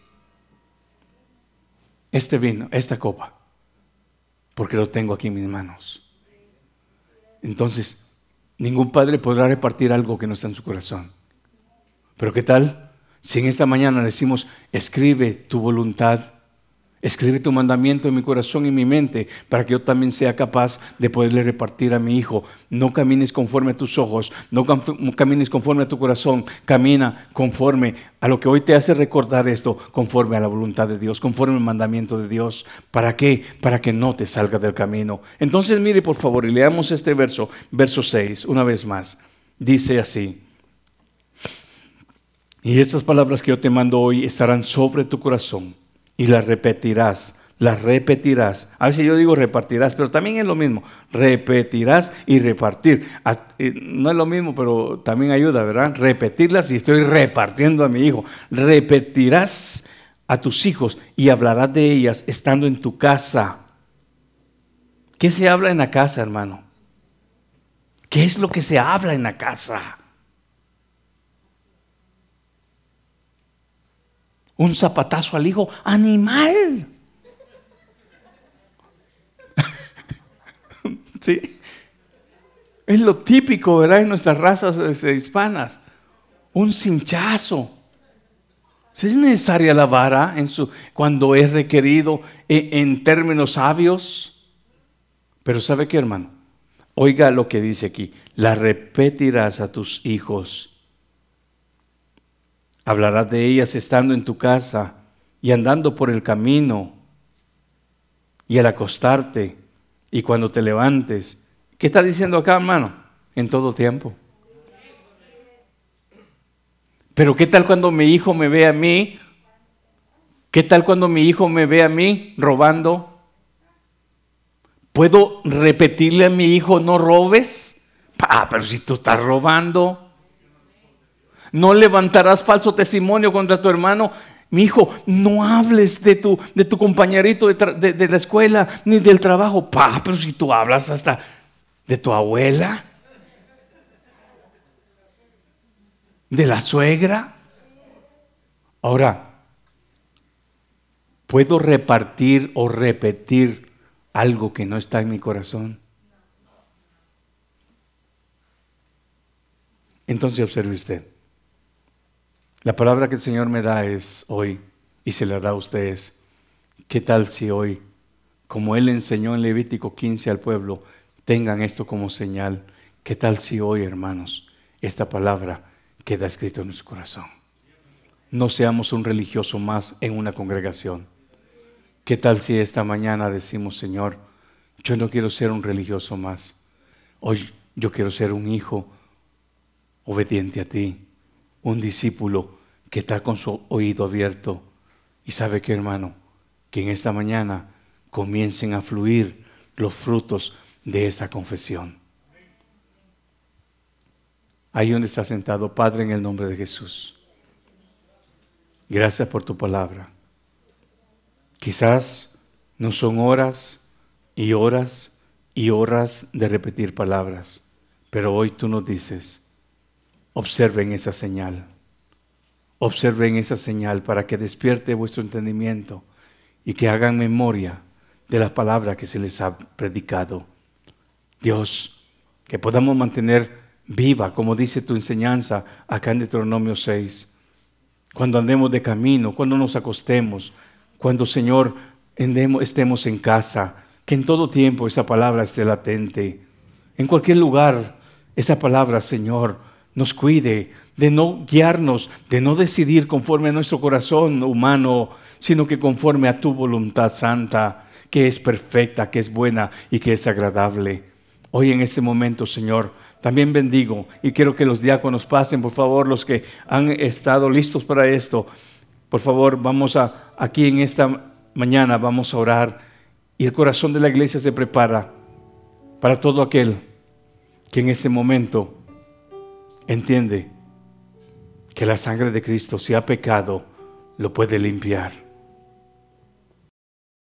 este vino, esta copa, porque lo tengo aquí en mis manos. Entonces, Ningún padre podrá repartir algo que no está en su corazón. Pero ¿qué tal si en esta mañana decimos, escribe tu voluntad, escribe tu mandamiento en mi corazón y en mi mente para que yo también sea capaz de poderle repartir a mi hijo? No camines conforme a tus ojos, no camines conforme a tu corazón, camina conforme a lo que hoy te hace recordar esto, conforme a la voluntad de Dios, conforme al mandamiento de Dios. ¿Para qué? Para que no te salgas del camino. Entonces mire por favor y leamos este verso, verso 6, una vez más. Dice así. Y estas palabras que yo te mando hoy estarán sobre tu corazón y las repetirás, las repetirás. A veces yo digo repartirás, pero también es lo mismo. Repetirás y repartir. No es lo mismo, pero también ayuda, ¿verdad? Repetirlas y estoy repartiendo a mi hijo. Repetirás a tus hijos y hablarás de ellas estando en tu casa. ¿Qué se habla en la casa, hermano? ¿Qué es lo que se habla en la casa? Un zapatazo al hijo, animal. (laughs) sí. Es lo típico, ¿verdad? En nuestras razas este, hispanas. Un cinchazo. Es necesaria la vara en su, cuando es requerido en, en términos sabios. Pero ¿sabe qué, hermano? Oiga lo que dice aquí. La repetirás a tus hijos. Hablarás de ellas estando en tu casa y andando por el camino y al acostarte y cuando te levantes. ¿Qué está diciendo acá, hermano? En todo tiempo. Pero ¿qué tal cuando mi hijo me ve a mí? ¿Qué tal cuando mi hijo me ve a mí robando? ¿Puedo repetirle a mi hijo no robes? Ah, pero si tú estás robando. No levantarás falso testimonio contra tu hermano. Mi hijo, no hables de tu, de tu compañerito de, de, la escuela ni del trabajo. Pero si tú hablas hasta de tu abuela. de la suegra. Ahora, ¿puedo repartir o repetir algo que no está en mi corazón? Entonces observe usted. La palabra que el Señor me da es hoy y se la da a ustedes. ¿Qué tal si hoy, como Él enseñó en Levítico 15 al pueblo, tengan esto como señal? ¿Qué tal si hoy, hermanos, esta palabra queda escrito en nuestro corazón. No seamos un religioso más en una congregación. ¿Qué tal si esta mañana decimos, Señor, yo no quiero ser un religioso más. Hoy yo quiero ser un hijo obediente a ti, un discípulo que está con su oído abierto. Y sabe que, hermano, que en esta mañana comiencen a fluir los frutos de esa confesión ahí donde está sentado, Padre, en el nombre de Jesús. Gracias por tu palabra. Quizás no son horas y horas y horas de repetir palabras, pero hoy tú nos dices, observen esa señal, observen esa señal para que despierte vuestro entendimiento y que hagan memoria de la palabra que se les ha predicado. Dios, que podamos mantener viva, como dice tu enseñanza acá en Deuteronomio 6. Cuando andemos de camino, cuando nos acostemos, cuando, Señor, estemos en casa, que en todo tiempo esa palabra esté latente. En cualquier lugar, esa palabra, Señor, nos cuide de no guiarnos, de no decidir conforme a nuestro corazón humano, sino que conforme a tu voluntad santa, que es perfecta, que es buena y que es agradable. Hoy en este momento, Señor, también bendigo y quiero que los diáconos pasen, por favor, los que han estado listos para esto. Por favor, vamos a, aquí en esta mañana, vamos a orar y el corazón de la iglesia se prepara para todo aquel que en este momento entiende que la sangre de Cristo, si ha pecado, lo puede limpiar